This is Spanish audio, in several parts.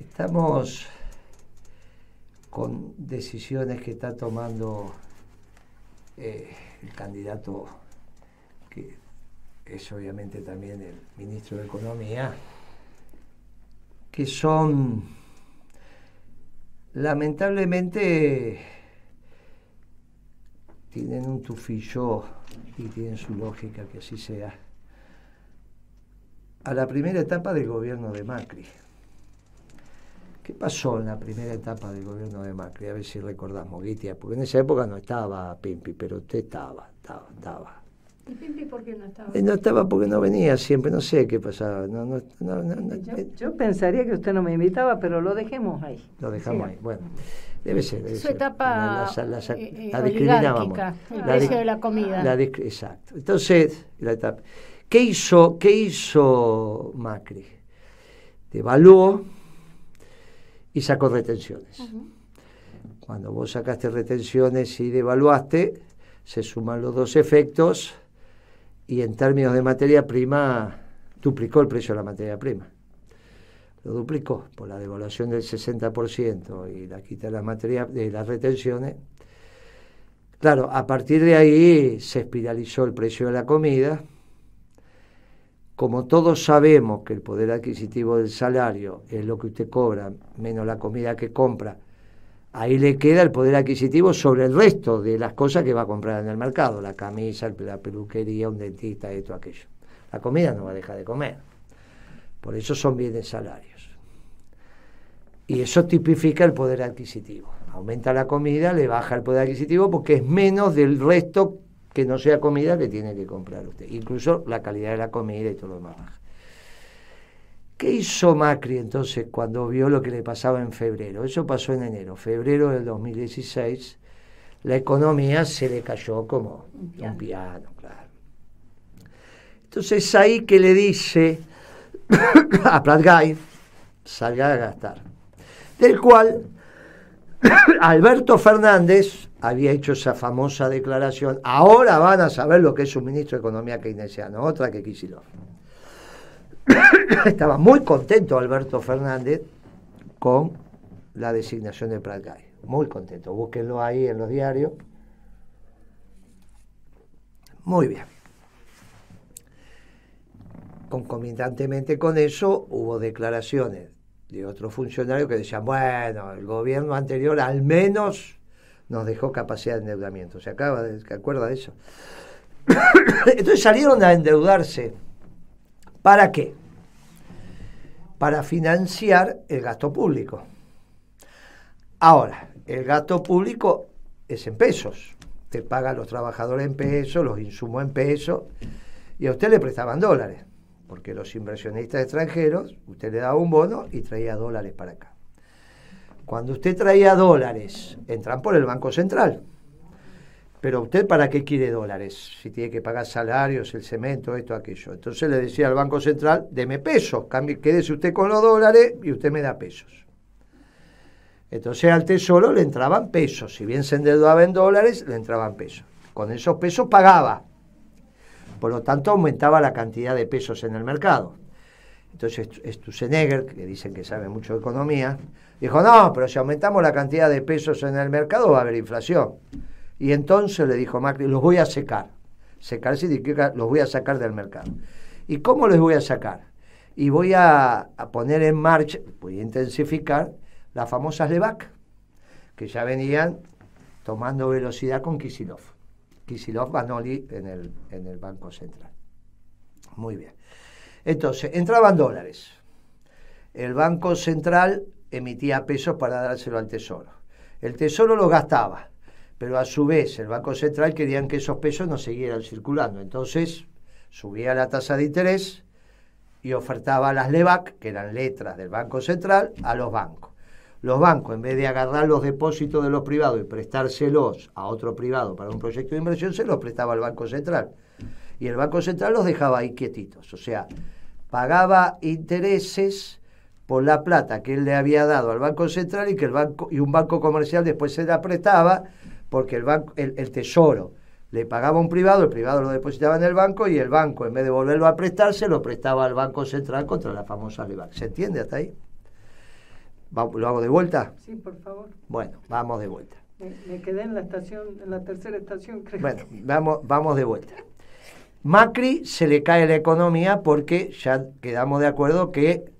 Estamos con decisiones que está tomando eh, el candidato, que es obviamente también el ministro de Economía, que son lamentablemente tienen un tufillo y tienen su lógica que así sea. A la primera etapa del gobierno de Macri. ¿Qué pasó en la primera etapa del gobierno de Macri? A ver si recordamos, Guitia, porque en esa época no estaba Pimpi, pero usted estaba, estaba, estaba. ¿Y Pimpi por qué no estaba? no estaba porque no venía siempre, no sé qué pasaba. No, no, yo, eh. yo, pensaría que usted no me invitaba, pero lo dejemos ahí. Lo dejamos ahí, bueno. Debe ser. Su etapa la, la, la, eh, eh discriminábamos. El precio de la comida. exacto. Entonces, la etapa. ¿Qué hizo, ¿Qué hizo Macri? Devaluó y sacó retenciones. Cuando vos sacaste retenciones y devaluaste, se suman los dos efectos y en términos de materia prima duplicó el precio de la materia prima. Lo duplicó por la devaluación del 60% y la quita de las, materia, de las retenciones. Claro, a partir de ahí se espiralizó el precio de la comida como todos sabemos que el poder adquisitivo del salario es lo que usted cobra menos la comida que compra, ahí le queda el poder adquisitivo sobre el resto de las cosas que va a comprar en el mercado, la camisa, la peluquería, un dentista, esto, aquello. La comida no va a dejar de comer. Por eso son bienes salarios. Y eso tipifica el poder adquisitivo. Aumenta la comida, le baja el poder adquisitivo porque es menos del resto que no sea comida que tiene que comprar usted. Incluso la calidad de la comida y todo lo demás ¿Qué hizo Macri entonces cuando vio lo que le pasaba en febrero? Eso pasó en enero. Febrero del 2016, la economía se le cayó como un piano, claro. Entonces ahí que le dice a Pratgay, salga a gastar. Del cual Alberto Fernández había hecho esa famosa declaración, ahora van a saber lo que es un ministro de Economía keynesiano, otra que Kisilov. Estaba muy contento Alberto Fernández con la designación de Pratgay, muy contento, búsquenlo ahí en los diarios. Muy bien. Concomitantemente con eso hubo declaraciones de otros funcionarios que decían, bueno, el gobierno anterior al menos nos dejó capacidad de endeudamiento. ¿Se acaba de, ¿se acuerda de eso? Entonces salieron a endeudarse. ¿Para qué? Para financiar el gasto público. Ahora, el gasto público es en pesos. Te paga a los trabajadores en pesos, los insumos en pesos, y a usted le prestaban dólares, porque los inversionistas extranjeros, usted le daba un bono y traía dólares para acá. Cuando usted traía dólares, entran por el Banco Central. Pero usted para qué quiere dólares? Si tiene que pagar salarios, el cemento, esto, aquello. Entonces le decía al Banco Central, deme pesos, quédese usted con los dólares y usted me da pesos. Entonces al tesoro le entraban pesos. Si bien se endeudaba en dólares, le entraban pesos. Con esos pesos pagaba. Por lo tanto, aumentaba la cantidad de pesos en el mercado. Entonces Stusenegger, que dicen que sabe mucho de economía, dijo, no, pero si aumentamos la cantidad de pesos en el mercado va a haber inflación. Y entonces le dijo Macri, los voy a secar. Secar significa los voy a sacar del mercado. ¿Y cómo les voy a sacar? Y voy a, poner en marcha, voy a intensificar las famosas LEVAC, que ya venían tomando velocidad con Kisilov. Kisilov Banoli en el, en el Banco Central. Muy bien. Entonces, entraban dólares. El Banco Central emitía pesos para dárselo al Tesoro. El Tesoro los gastaba, pero a su vez el Banco Central querían que esos pesos no siguieran circulando. Entonces, subía la tasa de interés y ofertaba las LEVAC, que eran letras del Banco Central, a los bancos. Los bancos, en vez de agarrar los depósitos de los privados y prestárselos a otro privado para un proyecto de inversión, se los prestaba al Banco Central y el Banco Central los dejaba ahí quietitos. O sea, pagaba intereses por la plata que él le había dado al Banco Central y que el banco y un banco comercial después se la prestaba porque el banco el, tesoro le pagaba a un privado, el privado lo depositaba en el banco y el banco en vez de volverlo a prestarse lo prestaba al Banco Central contra la famosa LEVAC. ¿Se entiende hasta ahí? ¿Lo hago de vuelta? Sí, por favor. Bueno, vamos de vuelta. Me, quedé en la estación, en la tercera estación, creo. Bueno, vamos, vamos de vuelta. Macri se le cae la economía porque ya quedamos de acuerdo que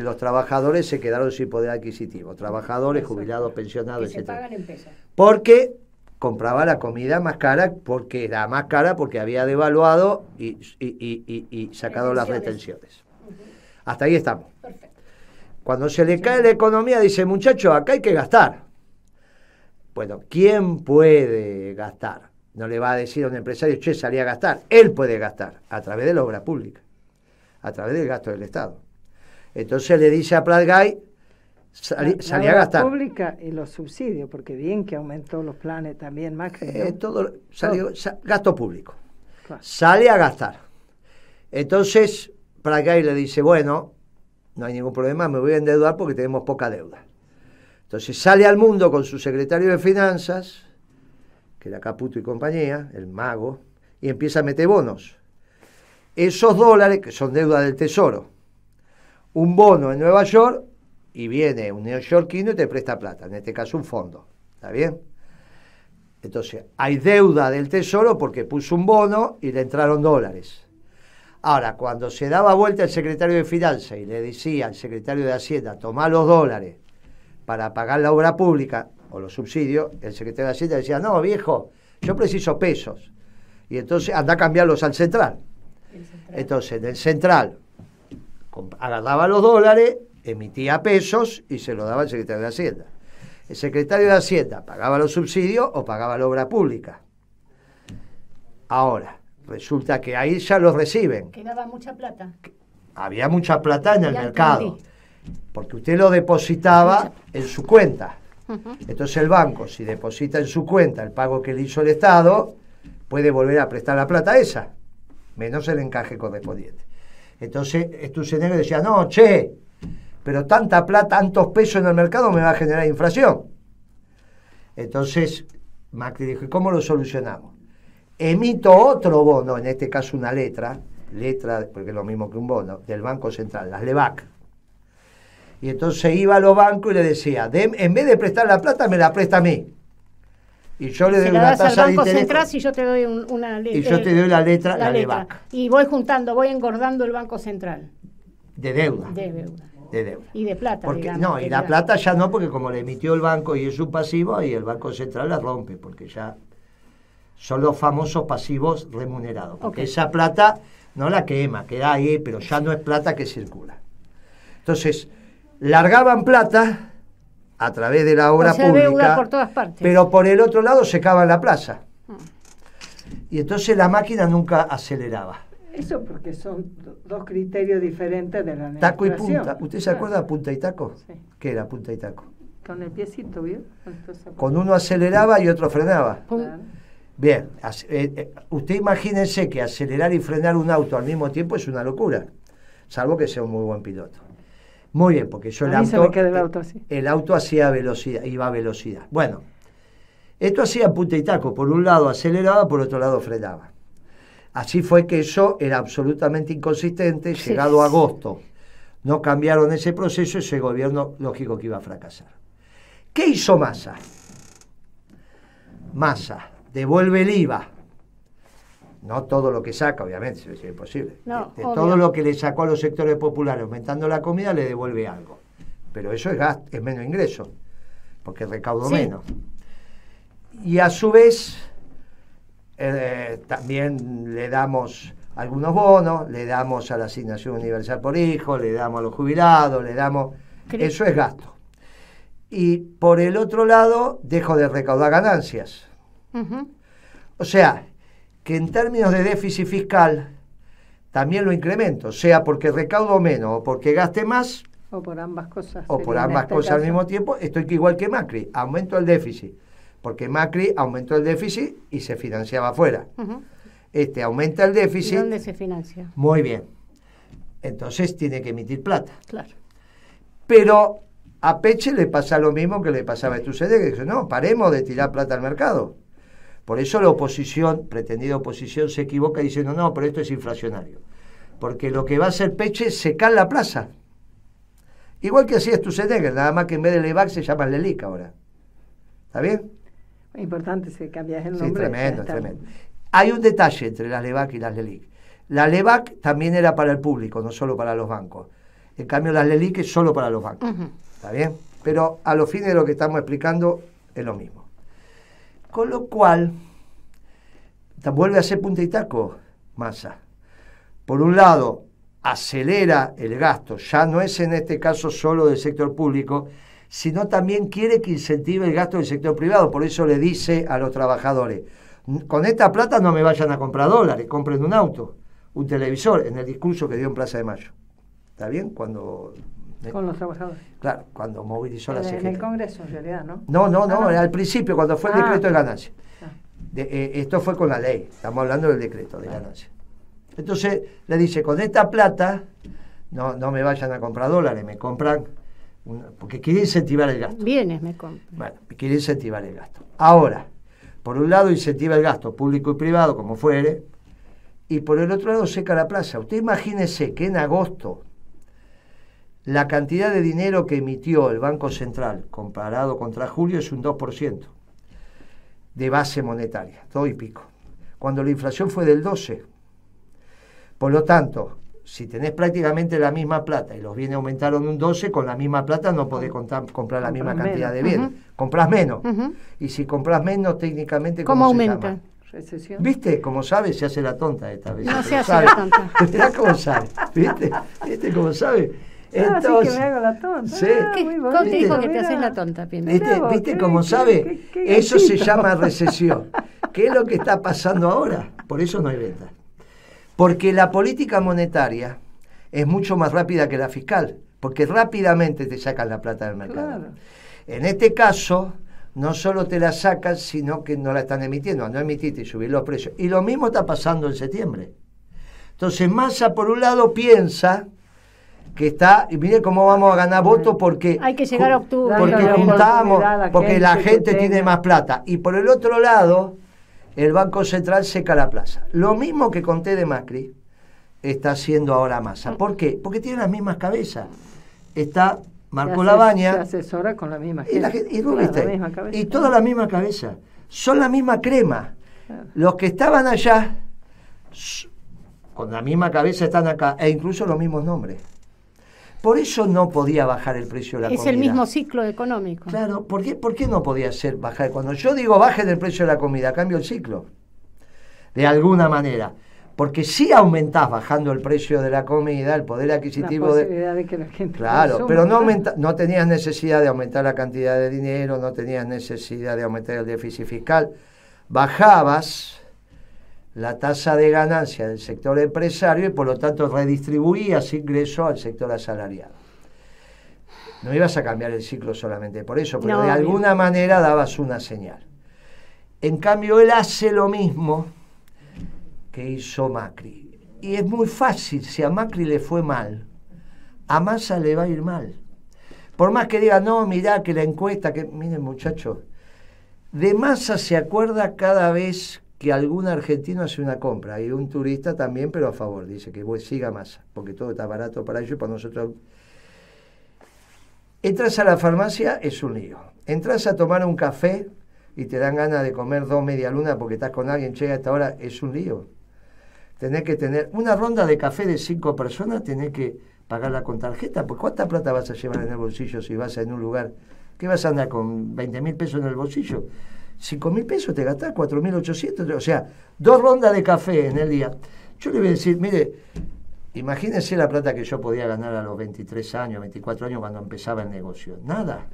los trabajadores se quedaron sin poder adquisitivo, trabajadores, jubilados, pensionados, etc. Porque compraba la comida más cara porque era más cara porque había devaluado y, y, sacado las retenciones. Hasta ahí estamos. Cuando se le cae la economía, dice, muchacho, acá hay que gastar. Bueno, ¿quién puede gastar? No le va a decir a un empresario, che, salí a gastar. Él puede gastar a través de la obra pública, a través del gasto del Estado. Entonces le dice a Pratgay, salí, a gastar. La pública y los subsidios, porque bien que aumentó los planes también, más eh, todo, salió, gasto público. Sale a gastar. Entonces Pratgay le dice, bueno, no hay ningún problema, me voy a endeudar porque tenemos poca deuda. Entonces sale al mundo con su secretario de Finanzas, que era Caputo y compañía, el mago, y empieza a meter bonos. Esos dólares, que son deuda del Tesoro, un bono en Nueva York y viene un neoyorquino y te presta plata, en este caso un fondo. ¿Está bien? Entonces, hay deuda del Tesoro porque puso un bono y le entraron dólares. Ahora, cuando se daba vuelta el secretario de Finanzas y le decía al secretario de Hacienda, toma los dólares para pagar la obra pública o los subsidios, el secretario de Hacienda decía, no, viejo, yo preciso pesos. Y entonces anda a cambiarlos al central. Entonces, del central agarraba los dólares, emitía pesos y se los daba al secretario de Hacienda. El secretario de Hacienda pagaba los subsidios o pagaba la obra pública. Ahora, resulta que ahí ya los reciben. Quedaba mucha plata. Había mucha plata en el mercado. Porque usted lo depositaba en su cuenta. Entonces el banco, si deposita en su cuenta el pago que le hizo el Estado, puede volver a prestar la plata esa, menos el encaje correspondiente. Entonces Sturzenegger decía, no, che, pero tanta plata, tantos pesos en el mercado me va a generar inflación. Entonces Macri dijo, ¿cómo lo solucionamos? emito otro bono, en este caso una letra, letra, porque es lo mismo que un bono, del Banco Central, las LEVAC. Y entonces iba a los bancos y le decía, en vez de prestar la plata, me la presta a mí. Y yo le doy una tasa de interés. Central, si yo te doy una letra. Y yo te doy la letra, la, LEVAC. Y voy juntando, voy engordando el Banco Central. De deuda. De deuda. De deuda. Y de plata. Porque, no, y la plata ya no, porque como le emitió el banco y es un pasivo, y el Banco Central la rompe, porque ya son los famosos pasivos remunerados. Porque esa plata no la quema, queda ahí, pero ya no es plata que circula. Entonces, largaban plata a través de la obra pública, por todas partes. pero por el otro lado secaban la plaza. Y entonces la máquina nunca aceleraba. Eso porque son dos criterios diferentes de la Taco y punta. ¿Usted se acuerda de punta y taco? Sí. ¿Qué era punta y taco? Con el piecito, ¿vio? Con uno aceleraba y otro frenaba. Bien, eh, eh, usted imagínense que acelerar y frenar un auto al mismo tiempo es una locura, salvo que sea un muy buen piloto. Muy bien, porque yo el auto, el auto, así. el auto hacía velocidad, iba a velocidad. Bueno, esto hacía punta y taco, por un lado aceleraba, por otro lado frenaba. Así fue que eso era absolutamente inconsistente, llegado a agosto no cambiaron ese proceso, ese gobierno lógico que iba a fracasar. ¿Qué hizo Massa? Massa devuelve el IVA. No todo lo que saca, obviamente, es imposible. de, todo lo que le sacó a los sectores populares aumentando la comida, le devuelve algo. Pero eso es, gasto, es menos ingreso, porque recaudo menos. Y a su vez, eh, también le damos algunos bonos, le damos a la asignación universal por hijo, le damos a los jubilados, le damos... Eso es gasto. Y por el otro lado, dejo de recaudar ganancias. O sea, que en términos de déficit fiscal también lo incremento, sea porque recaudo menos o porque gaste más. O por ambas cosas. O por ambas este cosas al mismo tiempo, estoy igual que Macri, aumento el déficit. Porque Macri aumentó el déficit y se financiaba afuera. Este aumenta el déficit. ¿Dónde se financia? Muy bien. Entonces tiene que emitir plata. Claro. Pero a Peche le pasa lo mismo que le pasaba a Estucede, que dice, no, paremos de tirar plata al mercado. Por eso la oposición, pretendida oposición, se equivoca diciendo, no, pero esto es inflacionario. Porque lo que va a hacer Peche es secar la plaza. Igual que así es tu Tusenegger, nada más que en vez de Levac se llama Lelic ahora. ¿Está bien? Importante si cambias el nombre. Sí, tremendo, tremendo. Hay un detalle entre las LEVAC y las LELIC. La LEVAC también era para el público, no solo para los bancos. En cambio, las LELIC es solo para los bancos. ¿Está bien? Pero a los fines de lo que estamos explicando es lo mismo. Con lo cual, vuelve a ser punta y taco, masa. Por un lado, acelera el gasto, ya no es en este caso solo del sector público, sino también quiere que incentive el gasto del sector privado. Por eso le dice a los trabajadores, con esta plata no me vayan a comprar dólares, compren un auto, un televisor, en el discurso que dio en Plaza de Mayo. ¿Está bien? Cuando... Con los trabajadores. Claro, cuando movilizó la CGT. En el Congreso, en realidad, ¿no? No, no, no, ah, al principio, cuando fue el ah. decreto de ganancia. Ah. Eh, esto fue con la ley, estamos hablando del decreto de ganancia. Entonces le dice, con esta plata no, no me vayan a comprar dólares, me compran, porque quiere incentivar el gasto. Bienes me compran. Bueno, quiere incentivar el gasto. Ahora, por un lado incentiva el gasto público y privado, como fuere, y por el otro lado seca la plaza. Usted imagínese que en agosto la cantidad de dinero que emitió el Banco Central comparado contra julio es un 2% de base monetaria, todo y pico, cuando la inflación fue del 12%. Por lo tanto, si tenés prácticamente la misma plata y los bienes aumentaron un 12, con la misma plata no podés comprar la misma cantidad de bienes. Comprás menos. Y si compras menos, técnicamente, ¿cómo, aumenta? Recesión. ¿Viste? Como sabe, se hace la tonta esta vez. No se hace la tonta. Mirá cómo sabe. ¿Viste? ¿Viste cómo sabe? Entonces, ah, sí que me hago la tonta. Sí. Ah, ¿Cómo te dijo que te haces la tonta? ¿Viste, ¿viste cómo sabe? Eso se llama recesión. ¿Qué es lo que está pasando ahora? Por eso no hay venta. Porque la política monetaria es mucho más rápida que la fiscal, porque rápidamente te sacan la plata del mercado. En este caso, no solo te la sacan, sino que no la están emitiendo. No emitiste y subir los precios. Y lo mismo está pasando en septiembre. Entonces, Massa, por un lado, piensa que está, y mire cómo vamos a ganar votos porque... Hay que llegar a octubre. Porque juntamos, porque la gente tiene más plata. Y por el otro lado, el Banco Central seca la plaza. Lo mismo que conté de Macri está haciendo ahora Massa. ¿Por qué? Porque tiene las mismas cabezas. Está Marco Labaña. Se asesora con la misma y, la, y, y toda la misma cabeza. Son la misma crema. Los que estaban allá, con la misma cabeza, están acá, e incluso los mismos nombres. Por eso no podía bajar el precio de la comida. Es el mismo ciclo económico. Claro, ¿por qué, ¿por qué no podía ser bajar? Cuando yo digo baje el precio de la comida, cambio el ciclo. De alguna manera. Porque si aumentás bajando el precio de la comida, el poder adquisitivo de... de que la gente claro, pero no, aumenta, no tenías necesidad de aumentar la cantidad de dinero, no tenías necesidad de aumentar el déficit fiscal. Bajabas la tasa de ganancia del sector empresario y por lo tanto redistribuías ingreso al sector asalariado. No ibas a cambiar el ciclo solamente por eso, pero de alguna manera dabas una señal. En cambio, él hace lo mismo que hizo Macri. Y es muy fácil, si a Macri le fue mal, a Massa le va a ir mal. Por más que diga, no, mirá que la encuesta, que miren muchachos, de Massa se acuerda cada vez que algún argentino hace una compra y un turista también, pero a favor, dice que siga más, porque todo está barato para ellos, para nosotros. Entras a la farmacia, es un lío. Entras a tomar un café y te dan ganas de comer dos media luna porque estás con alguien, llega a esta hora, es un lío. Tenés que tener una ronda de café de cinco personas, tenés que pagarla con tarjeta, pues ¿cuánta plata vas a llevar en el bolsillo si vas en un lugar? ¿Qué vas a andar con 20 mil pesos en el bolsillo? 5 mil pesos te gastás, 4 mil 800, o sea, dos rondas de café en el día. Yo le voy a decir, mire, imagínense la plata que yo podía ganar a los 23 años, 24 años cuando empezaba el negocio. Nada.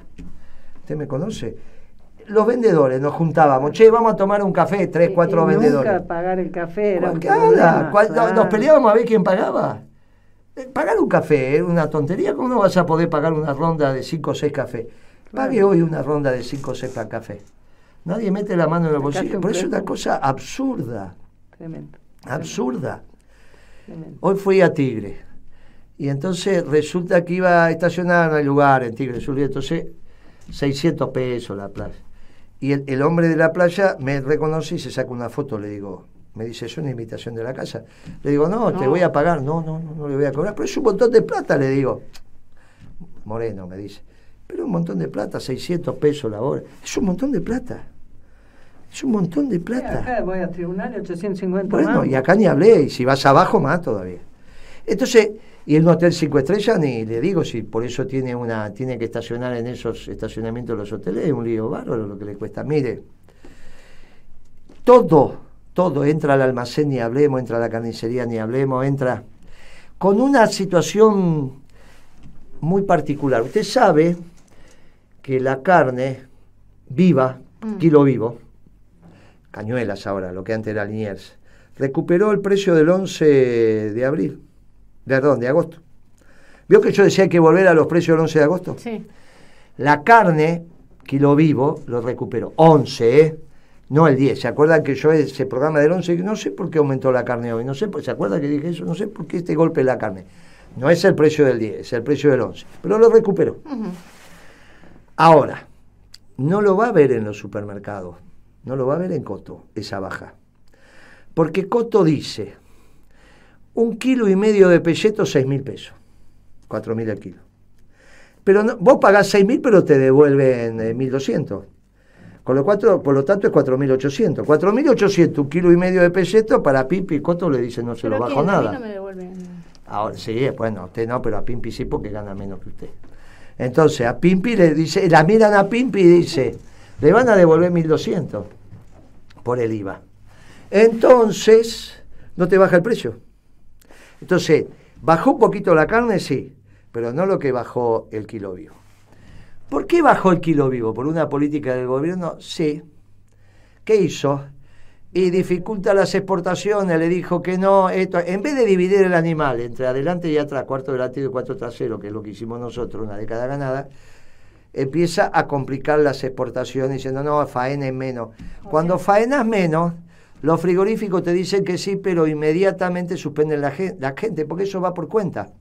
¿Usted me conoce? Los vendedores nos juntábamos, che, vamos a tomar un café, tres, cuatro vendedores. Nunca pagar el café era Nos peleábamos a ver quién pagaba. Eh, pagar un café es una tontería. ¿Cómo no vas a poder pagar una ronda de 5 o 6 cafés? Pague hoy una ronda de 5 o 6 café. Nadie mete la mano en el bolsillo. Por eso es una cosa absurda. Tremendo. Absurda. Hoy fui a Tigre. Y entonces resulta que iba a estacionar en el lugar, en Tigre Sur. entonces, 600 pesos la playa. Y el, hombre de la playa me reconoce y se saca una foto. Le digo, me dice, es una invitación de la casa. Le digo, no, te voy a pagar. No, no, no, no le voy a cobrar. Pero es un montón de plata, le digo. Moreno me dice, pero un montón de plata, 600 pesos la hora. Es un montón de plata. Es un montón de plata. acá voy a tribunal 850 Bueno, y acá ni hablé, y si vas abajo más todavía. Entonces, y el hotel 5 estrellas, ni le digo si por eso tiene una tiene que estacionar en esos estacionamientos los hoteles, es un lío bárbaro lo que le cuesta. Mire, todo, todo, entra al almacén ni hablemos, entra a la carnicería ni hablemos, entra con una situación muy particular. Usted sabe que la carne viva, mm. kilo vivo, cañuelas ahora, lo que antes era Liniers, recuperó el precio del 11 de abril, perdón, de agosto. ¿Vio que yo decía que volver a los precios del 11 de agosto? Sí. La carne, kilo vivo, lo recuperó. 11, ¿eh? No el 10. ¿Se acuerdan que yo ese programa del 11, no sé por qué aumentó la carne hoy? No sé, ¿se acuerdan que dije eso? No sé por qué este golpe de la carne. No es el precio del 10, es el precio del 11. Pero lo recuperó. Ahora, no lo va a ver en los supermercados, no lo va a ver en Coto, esa baja. Porque Coto dice, un kilo y medio de pelleto, seis mil pesos, cuatro mil el kilo. Pero vos pagás seis mil, pero te devuelven eh, mil doscientos. Con lo cuatro, por lo tanto es 4.800. 4.800, un kilo y medio de pelleto, para Pimpi y Coto le dicen no se lo bajo nada. Ahora sí, bueno, usted no, pero a Pimpi sí porque gana menos que usted. Entonces a Pimpi le dice, la miran a Pimpi y dice, le van a devolver 1.200 por el IVA. Entonces, no te baja el precio. Entonces, ¿bajó un poquito la carne? Sí, pero no lo que bajó el kilo vivo. ¿Por qué bajó el kilo vivo? ¿Por una política del gobierno? Sí. ¿Qué hizo? Y dificulta las exportaciones, le dijo que no, esto, en vez de dividir el animal entre adelante y atrás, cuarto delantero y cuarto trasero, que es lo que hicimos nosotros, una década ganada, empieza a complicar las exportaciones diciendo, no, faena menos. Cuando faenas menos, los frigoríficos te dicen que sí, pero inmediatamente suspenden la, la gente, porque eso va por cuenta.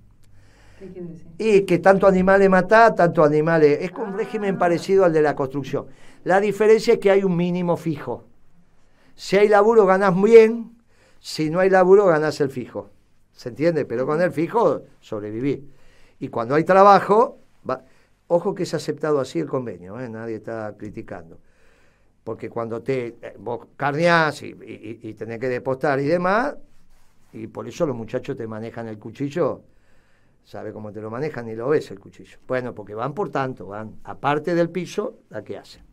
Y que tanto animales mata, tanto animales. Es un régimen parecido al de la construcción. La diferencia es que hay un mínimo fijo. Si hay laburo, ganas bien. Si no hay laburo, ganas el fijo. ¿Se entiende? Pero con el fijo, sobrevivir. Y cuando hay trabajo, ojo que es aceptado así el convenio, ¿eh? nadie está criticando. Porque cuando te eh, vos carneás y, y tenés que depostar y demás, y por eso los muchachos te manejan el cuchillo sabe cómo te lo manejan y lo ves el cuchillo. Bueno, porque van por tanto, van aparte del piso, la que hacen.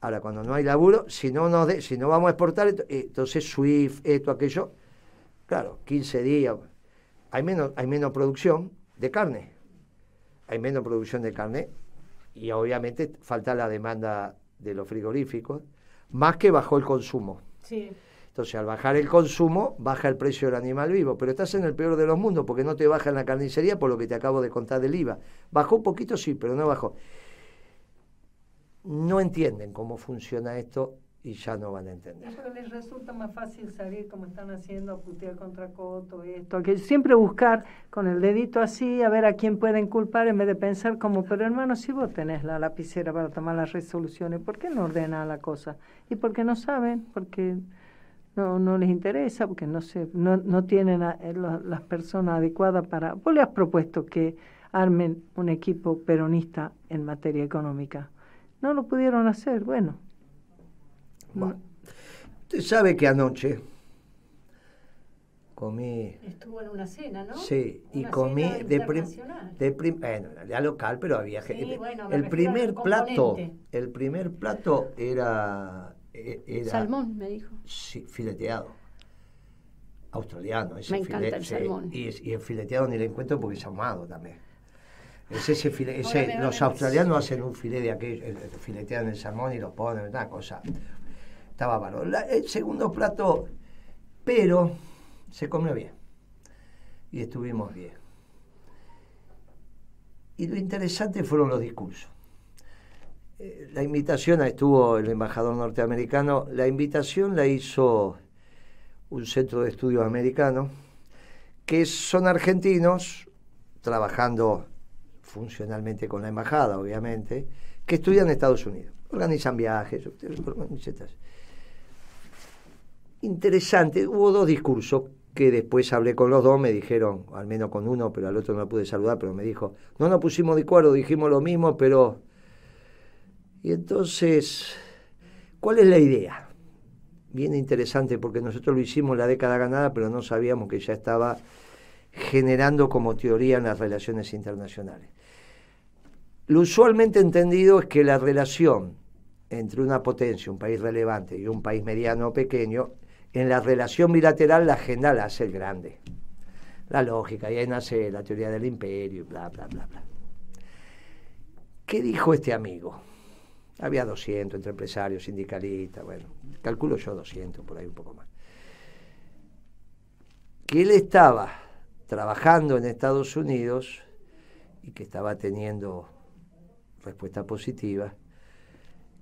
Ahora, cuando no hay laburo, si no, no de, si no vamos a exportar, entonces SWIFT, esto, aquello, claro, 15 días, hay menos, hay menos producción de carne, hay menos producción de carne y obviamente falta la demanda de los frigoríficos, más que bajó el consumo. Sí. Entonces, al bajar el consumo, baja el precio del animal vivo, pero estás en el peor de los mundos porque no te baja en la carnicería por lo que te acabo de contar del IVA. Bajó un poquito, sí, pero no bajó. No entienden cómo funciona esto y ya no van a entender. Pero les resulta más fácil salir como están haciendo contra Coto, esto, que siempre buscar con el dedito así a ver a quién pueden culpar en vez de pensar como, pero hermano, si vos tenés la lapicera para tomar las resoluciones, ¿por qué no ordena la cosa? Y porque no saben, porque no, no les interesa porque no, se, no, no tienen eh, las personas adecuadas para... Vos le has propuesto que armen un equipo peronista en materia económica. No lo pudieron hacer, bueno. Usted sabe que anoche comí... Estuvo en una cena, ¿no? Sí, y comí de, de bueno, ya local, pero había gente. el primer plato, el primer plato era eh, salmón, me dijo. Sí, fileteado. Australiano. me encanta el salmón. Y, el fileteado ni le encuentro porque es ahumado también. Es ese, ese los australianos hacen un filete de aquello, filetean el salmón y lo ponen, una cosa. Estaba malo. el segundo plato, pero se comió bien. Y estuvimos bien. Y lo interesante fueron los discursos. Eh, la invitación, estuvo el embajador norteamericano, la invitación la hizo un centro de estudios americano, que son argentinos, trabajando funcionalmente con la embajada, obviamente, que estudian en Estados Unidos. Organizan viajes, etc. Interesante, hubo dos discursos. que después hablé con los dos, me dijeron, al menos con uno, pero al otro no pude saludar, pero me dijo, no nos pusimos de acuerdo, dijimos lo mismo, pero... Y entonces, ¿cuál es la idea? Bien interesante, porque nosotros lo hicimos la década ganada, pero no sabíamos que ya estaba generando como teoría en las relaciones internacionales. Lo usualmente entendido es que la relación entre una potencia, un país relevante y un país mediano o pequeño, en la relación bilateral la agenda la hace el grande. La lógica, y ahí nace la teoría del imperio, bla, bla, bla, bla. ¿Qué dijo este amigo? Había 200 entre empresarios, sindicalistas, bueno, calculo yo 200, por ahí un poco más. Que él estaba trabajando en Estados Unidos y que estaba teniendo respuesta positiva,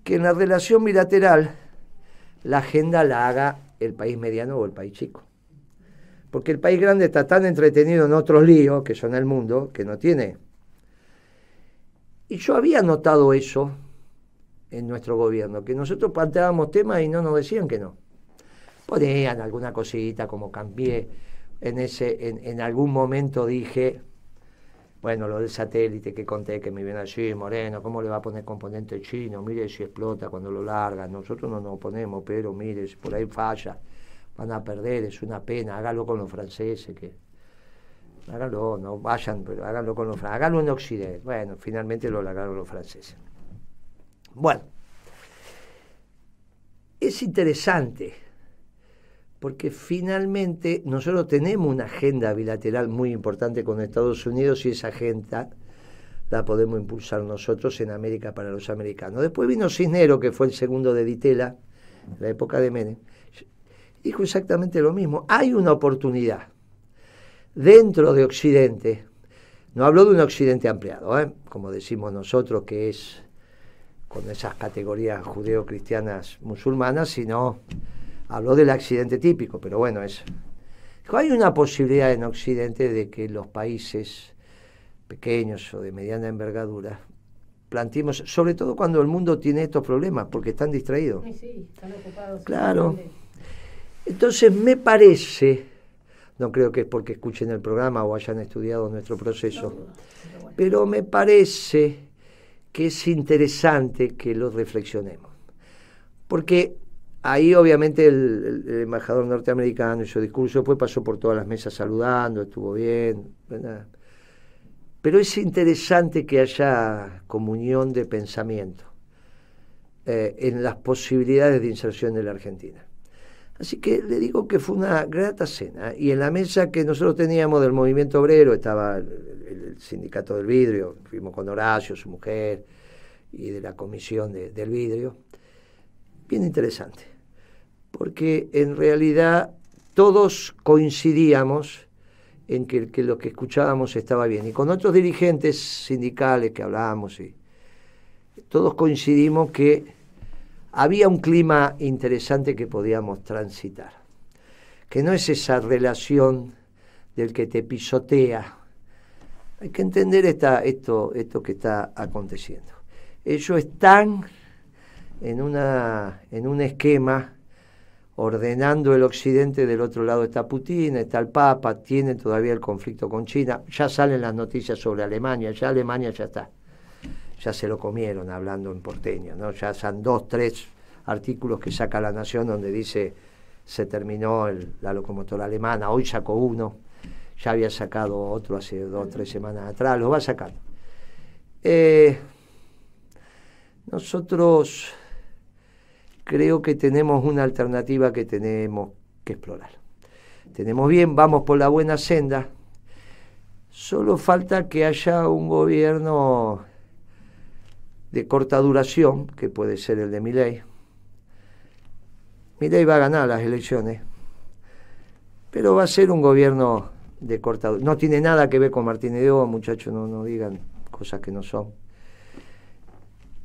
que en la relación bilateral la agenda la haga el país mediano o el país chico. Porque el país grande está tan entretenido en otros líos, que son el mundo, que no tiene. Y yo había notado eso en nuestro gobierno, que nosotros planteábamos temas y no nos decían que no. Ponían alguna cosita, como cambié en, ese, en, en algún momento dije, bueno, lo del satélite que conté que me viene allí, Moreno, ¿cómo le va a poner componente chino? Mire si explota cuando lo larga. Nosotros no nos oponemos, pero mire, si por ahí falla, van a perder, es una pena. Hágalo con los franceses, que hágalo, no vayan, pero hágalo con los franceses. Hágalo en Occidente. Bueno, finalmente lo largaron los franceses. Bueno, es interesante porque finalmente nosotros tenemos una agenda bilateral muy importante con Estados Unidos y esa agenda la podemos impulsar nosotros en América para los americanos. Después vino Cisnero, que fue el segundo de Ditela, en la época de Menem, dijo exactamente lo mismo. Hay una oportunidad dentro de Occidente, no hablo de un Occidente ampliado, ¿eh? como decimos nosotros, que es con esas categorías judeo-cristianas musulmanas, sino Habló del accidente típico, pero bueno, es... Hay una posibilidad en Occidente de que los países pequeños o de mediana envergadura planteemos, sobre todo cuando el mundo tiene estos problemas, porque están distraídos. Sí, sí, están ocupados. Claro. Entonces me parece, no creo que es porque escuchen el programa o hayan estudiado nuestro proceso, pero me parece que es interesante que lo reflexionemos. Porque Ahí obviamente el, embajador norteamericano su discurso después pasó por todas las mesas saludando, estuvo bien. Pero es interesante que haya comunión de pensamiento eh, en las posibilidades de inserción de la Argentina. Así que le digo que fue una grata cena. Y en la mesa que nosotros teníamos del movimiento obrero estaba el, sindicato del vidrio, fuimos con Horacio, su mujer, y de la comisión del vidrio. Bien interesante porque en realidad todos coincidíamos en que, lo que escuchábamos estaba bien. Y con otros dirigentes sindicales que hablábamos, y todos coincidimos que había un clima interesante que podíamos transitar, que no es esa relación del que te pisotea. Hay que entender esto, esto que está aconteciendo. Ellos están en, una, en un esquema ordenando el occidente, del otro lado está Putin, está el Papa, tiene todavía el conflicto con China, ya salen las noticias sobre Alemania, ya Alemania ya está, ya se lo comieron hablando en porteño, ¿no? ya son dos, tres artículos que saca la Nación donde dice se terminó la locomotora alemana, hoy sacó uno, ya había sacado otro hace dos, tres semanas atrás, lo va sacando. Eh, nosotros creo que tenemos una alternativa que tenemos que explorar. Tenemos bien, vamos por la buena senda. Solo falta que haya un gobierno de corta duración, que puede ser el de Milei. Milei va a ganar las elecciones, pero va a ser un gobierno de corta duración. No tiene nada que ver con Martínez de muchachos, no, no digan cosas que no son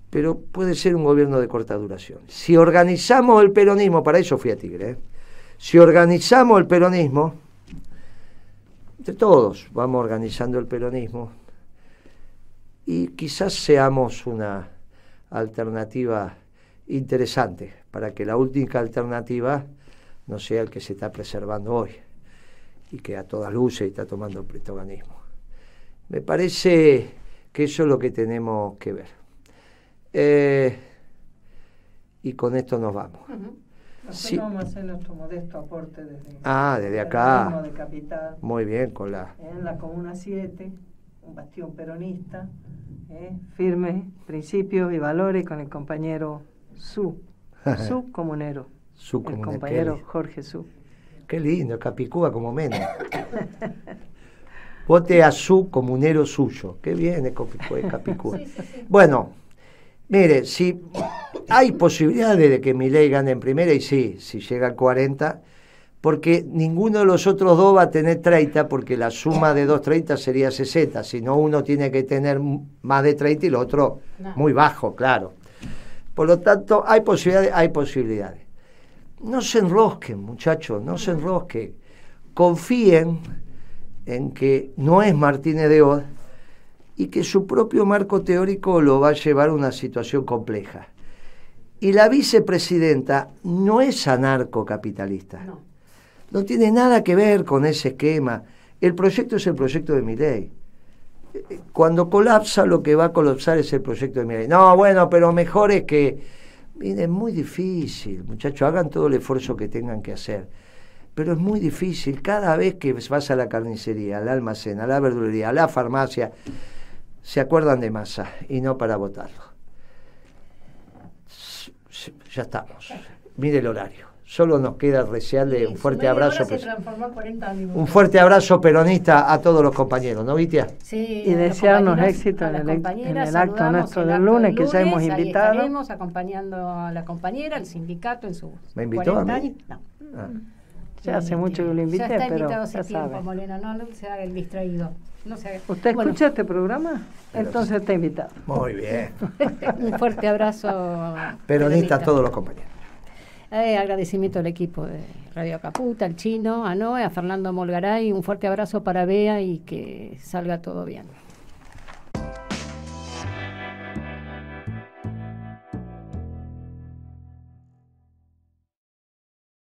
pero puede ser un gobierno de corta duración. Si organizamos el peronismo, para eso fui a Tigre, ¿eh? si organizamos el peronismo, de todos vamos organizando el peronismo, y quizás seamos una alternativa interesante para que la última alternativa no sea el que se está preservando hoy. y que a todas luces está tomando protagonismo. Me parece que eso es lo que tenemos que ver. Eh, y con esto nos vamos. Nosotros vamos a hacer nuestro modesto aporte desde, ah, desde acá. De Capital, Muy bien, con la... En la Comuna 7, un bastión peronista, ¿eh? firme, principios y valores con el compañero Su, su comunero. Su el compañero Jorge Su. Qué lindo, Capicúa como menos. Vote a su comunero suyo. Qué bien es Capicúa. Bueno, mire, si hay posibilidades de que ley gane en primera, y sí, si llega al 40, porque ninguno de los otros dos va a tener 30, porque la suma de dos 30 sería 60, si no uno tiene que tener más de 30 y el otro muy bajo, claro. Por lo tanto, hay posibilidades, hay posibilidades. No se enrosquen, muchachos, no se enrosquen. Confíen en que no es Martínez de Oz y que su propio marco teórico lo va a llevar a una situación compleja. Y la vicepresidenta no es anarcocapitalista. No. no tiene nada que ver con ese esquema. El proyecto es el proyecto de mi ley. Cuando colapsa, lo que va a colapsar es el proyecto de mi ley. No, bueno, pero mejor es que. Mire, es muy difícil, muchachos, hagan todo el esfuerzo que tengan que hacer. Pero es muy difícil. Cada vez que vas a la carnicería, al almacén, a la verdulería, a la farmacia, se acuerdan de masa y no para votarlo ya estamos. Mire el horario. Solo nos queda desearle un fuerte abrazo. un fuerte abrazo peronista a todos los compañeros, ¿no, Vitia? Sí, y desearnos éxito en el, en el acto nuestro del lunes, que ya hemos invitado. Estaremos acompañando a la compañera, al sindicato en su. ¿Me invitó a mí? No. Ah. Ya hace mucho que lo invité, ya está pero ya tiempo, sabe. No, no se haga el distraído. No ¿Usted escucha este programa? Entonces está invitado. Muy bien. Un fuerte abrazo. Peronista a todos los compañeros. Eh, agradecimiento al equipo de Radio Caputa, al Chino, a Noé, a Fernando Molgaray. Un fuerte abrazo para Bea y que salga todo bien.